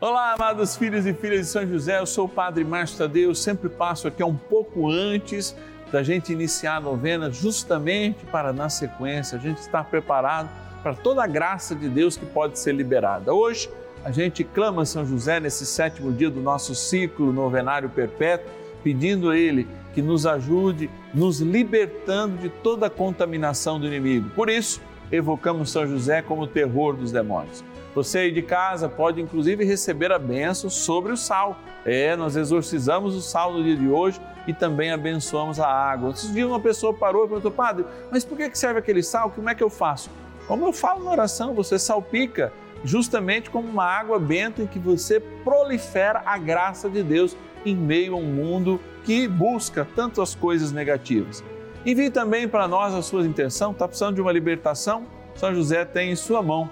Olá, amados filhos e filhas de São José, eu sou o Padre Márcio Tadeu, sempre passo aqui um pouco antes da gente iniciar a novena, justamente para, na sequência, a gente estar preparado para toda a graça de Deus que pode ser liberada. Hoje, a gente clama São José nesse sétimo dia do nosso ciclo novenário perpétuo, pedindo a Ele que nos ajude, nos libertando de toda a contaminação do inimigo. Por isso, evocamos São José como o terror dos demônios. Você aí de casa pode inclusive receber a benção sobre o sal. É, nós exorcizamos o sal no dia de hoje e também abençoamos a água. Esses dias uma pessoa parou e perguntou, padre, mas por que serve aquele sal? Como é que eu faço? Como eu falo na oração, você salpica justamente como uma água benta em que você prolifera a graça de Deus em meio a um mundo que busca tantas coisas negativas. Envie também para nós a sua intenção, está precisando de uma libertação? São José tem em sua mão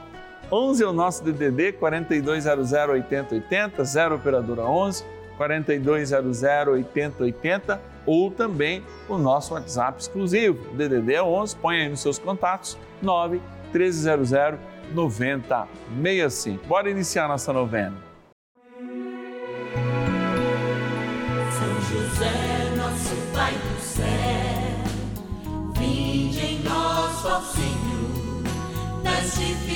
11 é o nosso DDD 4200 8080, 0 operadora 11 4200 8080 ou também o nosso WhatsApp exclusivo. DDD é 11, põe aí nos seus contatos 9 1300 9065. Bora iniciar nossa novena. São José, nosso Pai do céu, vinde em nós, ó Senhor dificuldades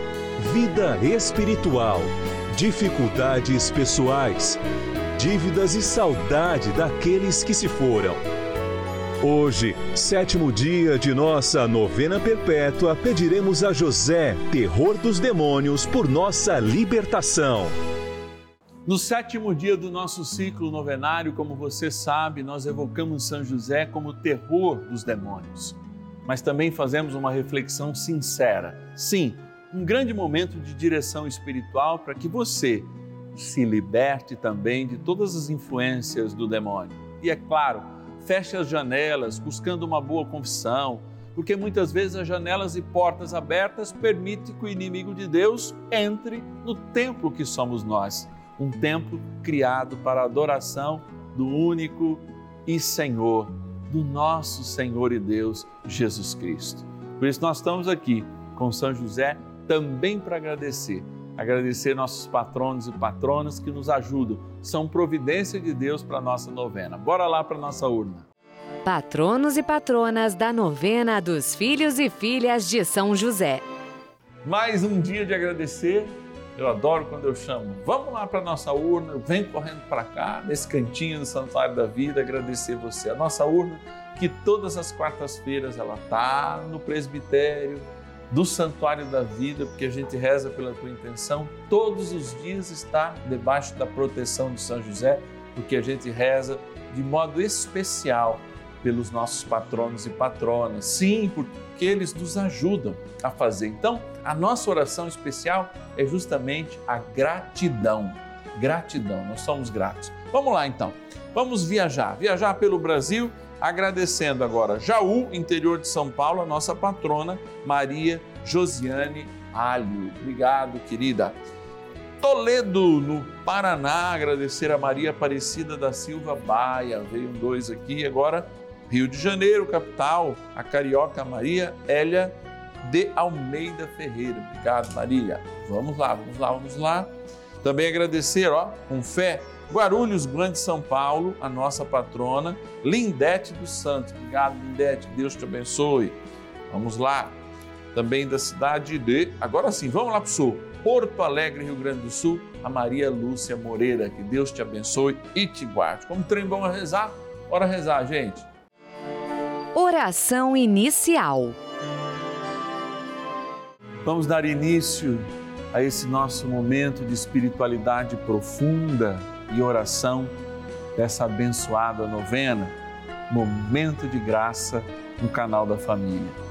vida espiritual, dificuldades pessoais, dívidas e saudade daqueles que se foram. Hoje, sétimo dia de nossa novena perpétua, pediremos a José, terror dos demônios, por nossa libertação. No sétimo dia do nosso ciclo novenário, como você sabe, nós evocamos São José como terror dos demônios. Mas também fazemos uma reflexão sincera. Sim, um grande momento de direção espiritual para que você se liberte também de todas as influências do demônio. E é claro, feche as janelas buscando uma boa confissão, porque muitas vezes as janelas e portas abertas permitem que o inimigo de Deus entre no templo que somos nós, um templo criado para a adoração do único e Senhor, do nosso Senhor e Deus Jesus Cristo. Por isso nós estamos aqui com São José também para agradecer. Agradecer nossos patronos e patronas que nos ajudam. São providência de Deus para a nossa novena. Bora lá para a nossa urna. Patronos e patronas da novena dos filhos e filhas de São José. Mais um dia de agradecer. Eu adoro quando eu chamo. Vamos lá para a nossa urna. Vem correndo para cá, nesse cantinho do Santuário da Vida, agradecer você. A nossa urna, que todas as quartas-feiras ela tá no presbitério do Santuário da Vida, porque a gente reza pela tua intenção. Todos os dias está debaixo da proteção de São José, porque a gente reza de modo especial pelos nossos patronos e patronas. Sim, porque eles nos ajudam a fazer. Então, a nossa oração especial é justamente a gratidão. Gratidão, nós somos gratos. Vamos lá então. Vamos viajar, viajar pelo Brasil, agradecendo agora Jaú, interior de São Paulo, a nossa patrona Maria Josiane Alho. Obrigado, querida. Toledo, no Paraná, agradecer a Maria Aparecida da Silva Baia. Veio dois aqui. Agora, Rio de Janeiro, capital, a carioca Maria Hélia de Almeida Ferreira. Obrigado, Maria. Vamos lá, vamos lá, vamos lá. Também agradecer, ó, com fé, Guarulhos, Grande São Paulo, a nossa patrona, Lindete dos Santos. Obrigado, Lindete, Deus te abençoe. Vamos lá. Também da cidade de. Agora sim, vamos lá para o sul. Porto Alegre, Rio Grande do Sul, a Maria Lúcia Moreira. Que Deus te abençoe e te guarde. Como trem bom a rezar? Bora rezar, gente. Oração inicial. Vamos dar início a esse nosso momento de espiritualidade profunda e oração dessa abençoada novena, Momento de Graça no canal da Família.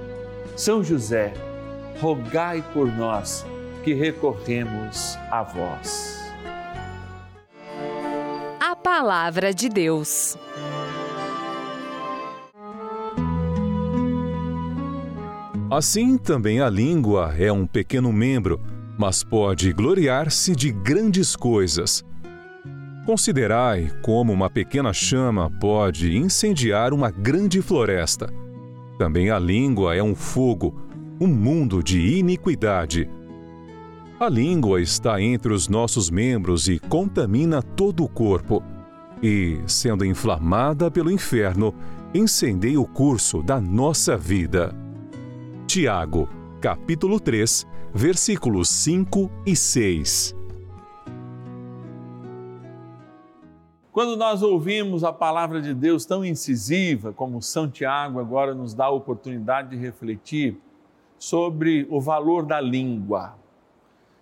São José, rogai por nós que recorremos a vós. A Palavra de Deus. Assim também a língua é um pequeno membro, mas pode gloriar-se de grandes coisas. Considerai como uma pequena chama pode incendiar uma grande floresta. Também a língua é um fogo, um mundo de iniquidade. A língua está entre os nossos membros e contamina todo o corpo. E, sendo inflamada pelo inferno, incendeia o curso da nossa vida. Tiago, capítulo 3, versículos 5 e 6. Quando nós ouvimos a palavra de Deus tão incisiva como São Tiago agora nos dá a oportunidade de refletir sobre o valor da língua.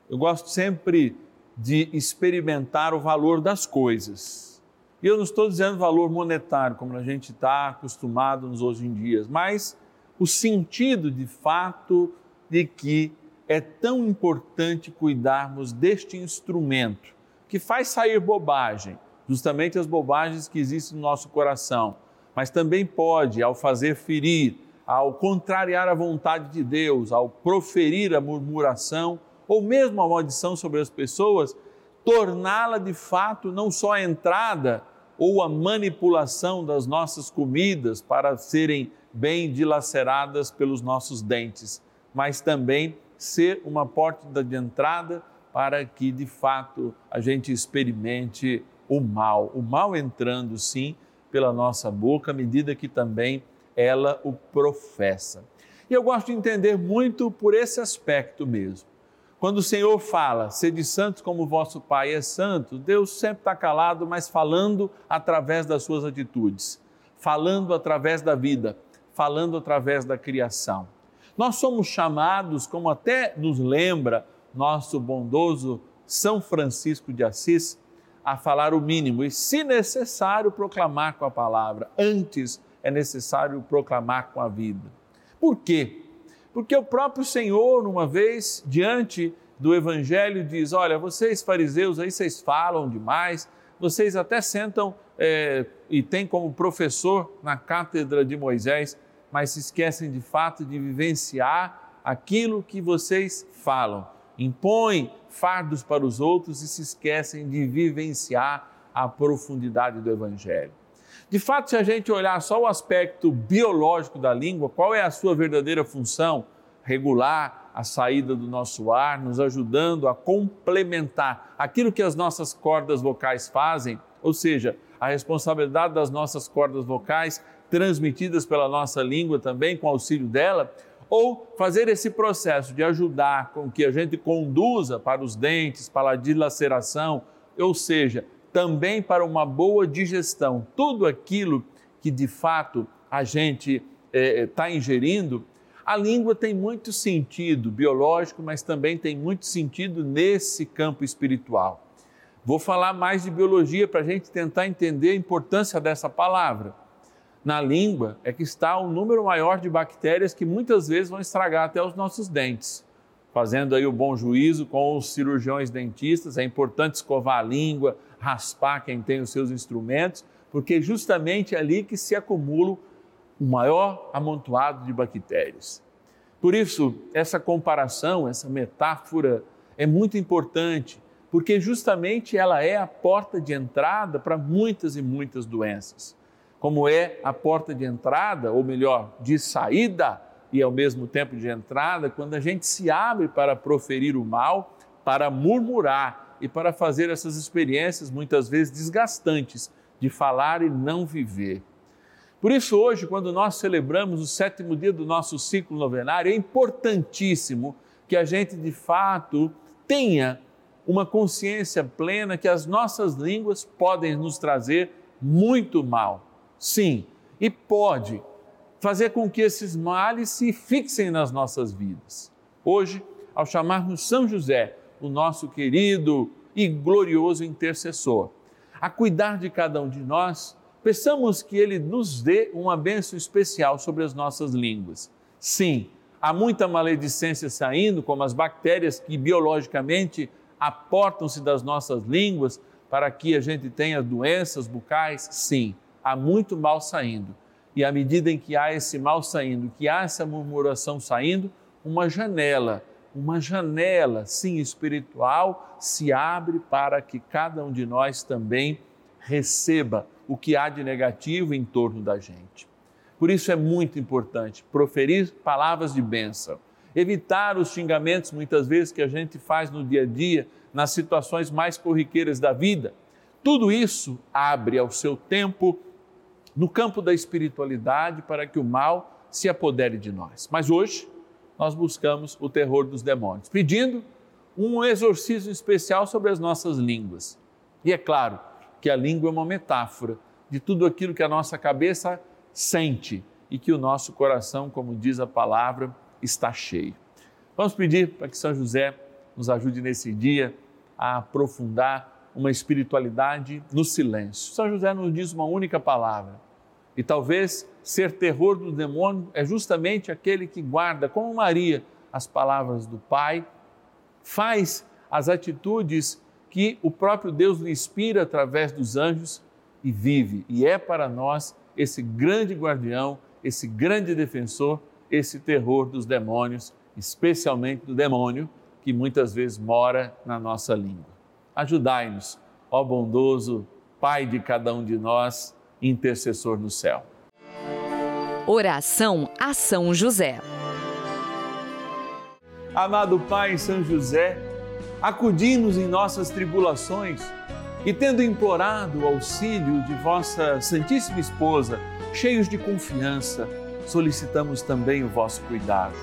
Eu gosto sempre de experimentar o valor das coisas. E eu não estou dizendo valor monetário, como a gente está acostumado nos hoje em dias, mas o sentido de fato de que é tão importante cuidarmos deste instrumento que faz sair bobagem justamente as bobagens que existem no nosso coração, mas também pode, ao fazer ferir, ao contrariar a vontade de Deus, ao proferir a murmuração ou mesmo a maldição sobre as pessoas, torná-la de fato não só a entrada ou a manipulação das nossas comidas para serem bem dilaceradas pelos nossos dentes, mas também ser uma porta de entrada para que de fato a gente experimente o mal, o mal entrando sim pela nossa boca, à medida que também ela o professa. E eu gosto de entender muito por esse aspecto mesmo. Quando o Senhor fala, sede santos como vosso Pai é santo, Deus sempre está calado, mas falando através das suas atitudes, falando através da vida, falando através da criação. Nós somos chamados, como até nos lembra nosso bondoso São Francisco de Assis, a falar o mínimo e, se necessário, proclamar com a palavra antes é necessário proclamar com a vida. Por quê? Porque o próprio Senhor, uma vez, diante do Evangelho, diz: Olha, vocês fariseus aí, vocês falam demais, vocês até sentam é, e têm como professor na cátedra de Moisés, mas se esquecem de fato de vivenciar aquilo que vocês falam. Impõem fardos para os outros e se esquecem de vivenciar a profundidade do Evangelho. De fato, se a gente olhar só o aspecto biológico da língua, qual é a sua verdadeira função? Regular a saída do nosso ar, nos ajudando a complementar aquilo que as nossas cordas vocais fazem, ou seja, a responsabilidade das nossas cordas vocais transmitidas pela nossa língua também, com auxílio dela, ou fazer esse processo de ajudar com que a gente conduza para os dentes, para a dilaceração, ou seja, também para uma boa digestão. Tudo aquilo que de fato a gente está é, ingerindo, a língua tem muito sentido biológico, mas também tem muito sentido nesse campo espiritual. Vou falar mais de biologia para a gente tentar entender a importância dessa palavra. Na língua é que está o um número maior de bactérias que muitas vezes vão estragar até os nossos dentes. Fazendo aí o bom juízo com os cirurgiões dentistas, é importante escovar a língua, raspar quem tem os seus instrumentos, porque justamente é ali que se acumula o maior amontoado de bactérias. Por isso, essa comparação, essa metáfora é muito importante, porque justamente ela é a porta de entrada para muitas e muitas doenças. Como é a porta de entrada, ou melhor, de saída e ao mesmo tempo de entrada, quando a gente se abre para proferir o mal, para murmurar, e para fazer essas experiências muitas vezes desgastantes de falar e não viver. Por isso, hoje, quando nós celebramos o sétimo dia do nosso ciclo novenário, é importantíssimo que a gente de fato tenha uma consciência plena que as nossas línguas podem nos trazer muito mal. Sim, e pode fazer com que esses males se fixem nas nossas vidas. Hoje, ao chamarmos São José o nosso querido e glorioso intercessor. A cuidar de cada um de nós, peçamos que ele nos dê uma bênção especial sobre as nossas línguas. Sim, há muita maledicência saindo, como as bactérias que biologicamente aportam-se das nossas línguas para que a gente tenha doenças bucais. Sim, há muito mal saindo. E à medida em que há esse mal saindo, que há essa murmuração saindo, uma janela uma janela, sim, espiritual, se abre para que cada um de nós também receba o que há de negativo em torno da gente. Por isso é muito importante proferir palavras de bênção, evitar os xingamentos muitas vezes que a gente faz no dia a dia, nas situações mais corriqueiras da vida. Tudo isso abre ao seu tempo no campo da espiritualidade para que o mal se apodere de nós. Mas hoje, nós buscamos o terror dos demônios, pedindo um exorcismo especial sobre as nossas línguas. E é claro que a língua é uma metáfora de tudo aquilo que a nossa cabeça sente e que o nosso coração, como diz a palavra, está cheio. Vamos pedir para que São José nos ajude nesse dia a aprofundar uma espiritualidade no silêncio. São José nos diz uma única palavra e talvez ser terror do demônio é justamente aquele que guarda, como Maria, as palavras do Pai, faz as atitudes que o próprio Deus lhe inspira através dos anjos e vive. E é para nós esse grande guardião, esse grande defensor, esse terror dos demônios, especialmente do demônio que muitas vezes mora na nossa língua. Ajudai-nos, ó bondoso Pai de cada um de nós intercessor no céu. Oração a São José. Amado Pai São José, acudi-nos em nossas tribulações e, tendo implorado o auxílio de vossa Santíssima Esposa, cheios de confiança, solicitamos também o vosso cuidado.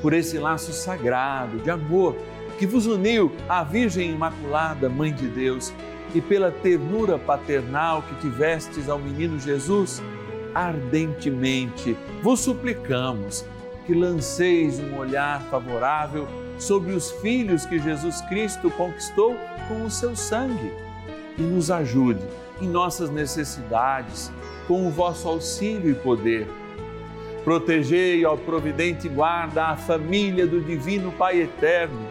Por esse laço sagrado de amor que vos uniu à Virgem Imaculada, Mãe de Deus, e pela ternura paternal que tivestes ao menino Jesus, ardentemente vos suplicamos que lanceis um olhar favorável sobre os filhos que Jesus Cristo conquistou com o seu sangue. e nos ajude em nossas necessidades, com o vosso auxílio e poder. Protegei, ó providente guarda, a família do Divino Pai Eterno,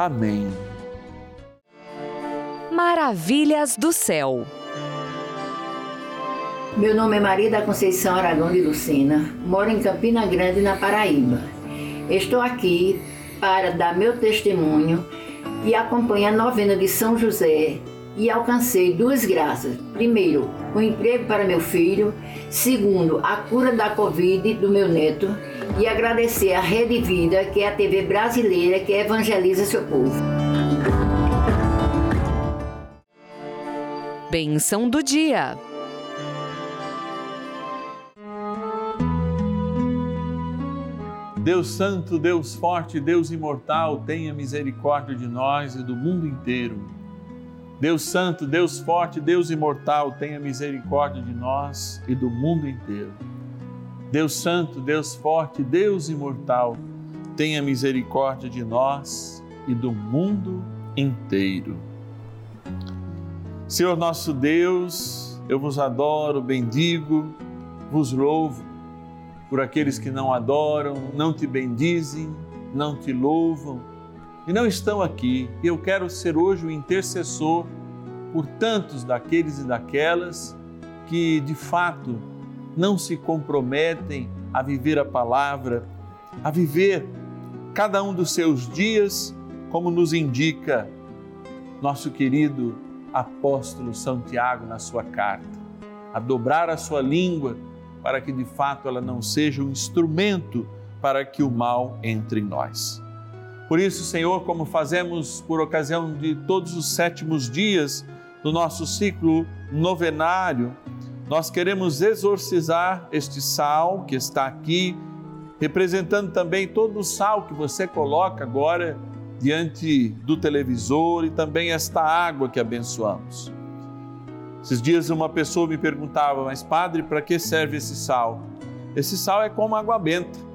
Amém. Maravilhas do céu. Meu nome é Maria da Conceição Aragão de Lucena, moro em Campina Grande, na Paraíba. Estou aqui para dar meu testemunho e acompanhar a novena de São José e alcancei duas graças. Primeiro, o emprego para meu filho. Segundo, a cura da Covid do meu neto. E agradecer a Rede Vida, que é a TV brasileira que evangeliza seu povo. Benção do dia. Deus Santo, Deus Forte, Deus Imortal, tenha misericórdia de nós e do mundo inteiro. Deus Santo, Deus Forte, Deus Imortal, tenha misericórdia de nós e do mundo inteiro. Deus Santo, Deus Forte, Deus Imortal, tenha misericórdia de nós e do mundo inteiro. Senhor nosso Deus, eu vos adoro, bendigo, vos louvo por aqueles que não adoram, não te bendizem, não te louvam e não estão aqui. Eu quero ser hoje o intercessor por tantos daqueles e daquelas que de fato não se comprometem a viver a palavra, a viver cada um dos seus dias, como nos indica nosso querido apóstolo São Tiago na sua carta, a dobrar a sua língua para que de fato ela não seja um instrumento para que o mal entre em nós. Por isso, Senhor, como fazemos por ocasião de todos os sétimos dias do nosso ciclo novenário, nós queremos exorcizar este sal que está aqui, representando também todo o sal que você coloca agora diante do televisor e também esta água que abençoamos. Esses dias uma pessoa me perguntava, mas padre, para que serve esse sal? Esse sal é como água benta.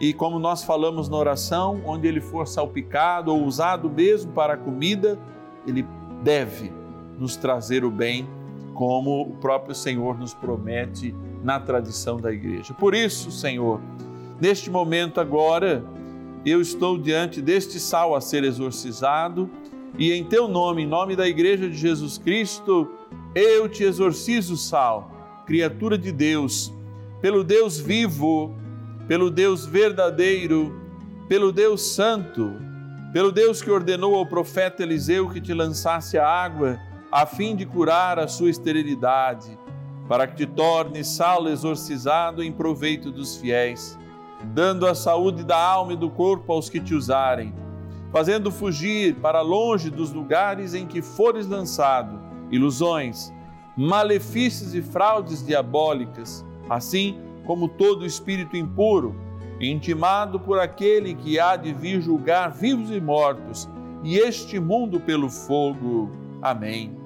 E como nós falamos na oração, onde ele for salpicado ou usado mesmo para a comida, ele deve nos trazer o bem, como o próprio Senhor nos promete na tradição da igreja. Por isso, Senhor, neste momento agora, eu estou diante deste sal a ser exorcizado e em teu nome, em nome da igreja de Jesus Cristo, eu te exorcizo, Sal, criatura de Deus, pelo Deus vivo, pelo Deus verdadeiro, pelo Deus santo, pelo Deus que ordenou ao profeta Eliseu que te lançasse a água, a fim de curar a sua esterilidade, para que te torne sal exorcizado em proveito dos fiéis, dando a saúde da alma e do corpo aos que te usarem, fazendo fugir para longe dos lugares em que fores lançado ilusões, malefícios e fraudes diabólicas, assim como todo espírito impuro, intimado por aquele que há de vir julgar vivos e mortos, e este mundo pelo fogo. Amém.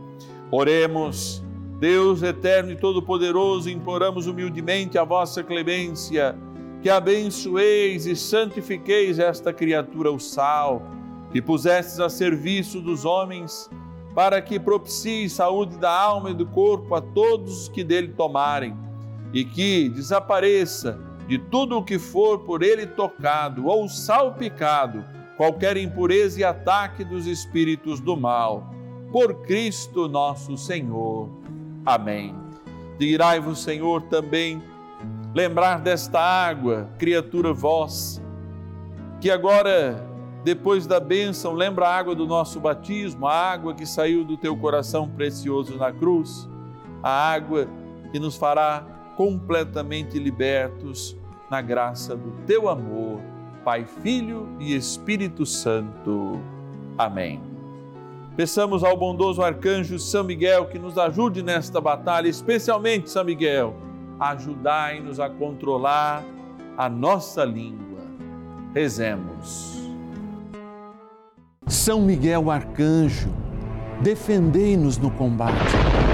Oremos. Deus eterno e todo-poderoso, imploramos humildemente a vossa clemência, que abençoeis e santifiqueis esta criatura, o sal, que pusestes a serviço dos homens para que propicie saúde da alma e do corpo a todos os que dele tomarem, e que desapareça de tudo o que for por ele tocado ou salpicado qualquer impureza e ataque dos espíritos do mal. Por Cristo nosso Senhor. Amém. Digrai-vos, Senhor, também lembrar desta água, criatura vós, que agora, depois da bênção, lembra a água do nosso batismo, a água que saiu do teu coração precioso na cruz, a água que nos fará completamente libertos na graça do teu amor, Pai, Filho e Espírito Santo. Amém. Peçamos ao bondoso arcanjo São Miguel que nos ajude nesta batalha, especialmente São Miguel, ajudai-nos a controlar a nossa língua. Rezemos. São Miguel arcanjo, defendei-nos no combate.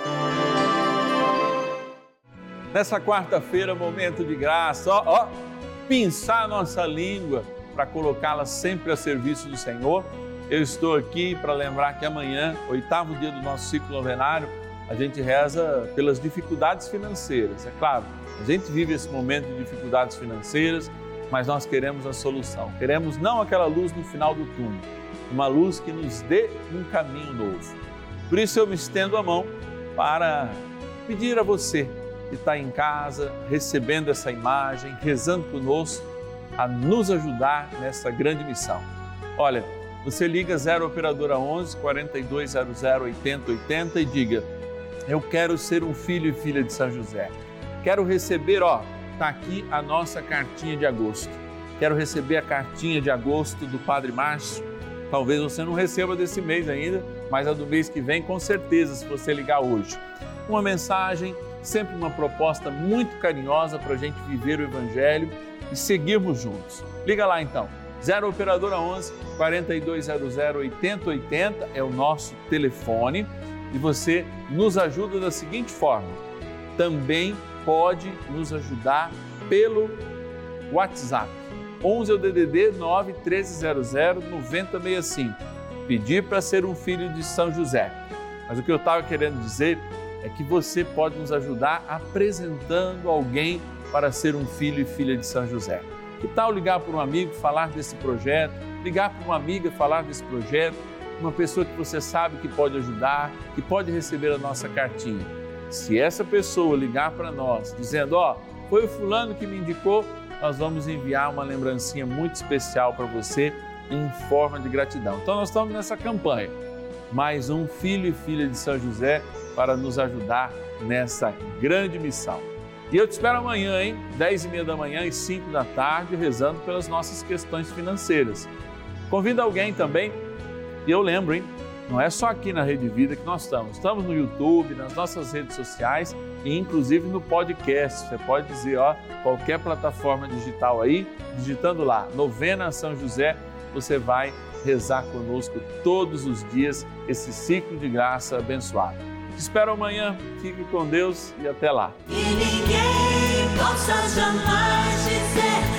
Nessa quarta-feira, momento de graça, ó, ó, pinçar nossa língua para colocá-la sempre a serviço do Senhor eu estou aqui para lembrar que amanhã, oitavo dia do nosso ciclo novenário, a gente reza pelas dificuldades financeiras. É claro, a gente vive esse momento de dificuldades financeiras, mas nós queremos a solução. Queremos não aquela luz no final do túnel, uma luz que nos dê um caminho novo. Por isso eu me estendo a mão para pedir a você está em casa, recebendo essa imagem, rezando conosco, a nos ajudar nessa grande missão. Olha, você liga 0 operadora 11 4200 8080 e diga: Eu quero ser um filho e filha de São José. Quero receber, ó, tá aqui a nossa cartinha de agosto. Quero receber a cartinha de agosto do Padre Márcio. Talvez você não receba desse mês ainda, mas a do mês que vem, com certeza, se você ligar hoje. Uma mensagem, sempre uma proposta muito carinhosa para a gente viver o Evangelho e seguirmos juntos. Liga lá então 0 Operadora 11 4200 8080 é o nosso telefone e você nos ajuda da seguinte forma: também pode nos ajudar pelo WhatsApp. 11 é o DDD 9 1300 9065. Pedir para ser um filho de São José. Mas o que eu estava querendo dizer é que você pode nos ajudar apresentando alguém para ser um filho e filha de São José. Que tal ligar para um amigo, falar desse projeto, ligar para uma amiga, falar desse projeto, uma pessoa que você sabe que pode ajudar, que pode receber a nossa cartinha. Se essa pessoa ligar para nós dizendo, ó, oh, foi o fulano que me indicou, nós vamos enviar uma lembrancinha muito especial para você em forma de gratidão. Então nós estamos nessa campanha. Mais um filho e filha de São José para nos ajudar nessa grande missão. E eu te espero amanhã, hein? 10 e meia da manhã e 5 da tarde, rezando pelas nossas questões financeiras. Convida alguém também. E eu lembro, hein? Não é só aqui na Rede Vida que nós estamos. Estamos no YouTube, nas nossas redes sociais e inclusive no podcast. Você pode dizer, ó, qualquer plataforma digital aí, digitando lá, Novena São José, você vai rezar conosco todos os dias esse ciclo de graça abençoado. Te espero amanhã. Fique com Deus e até lá. E ninguém possa jamais dizer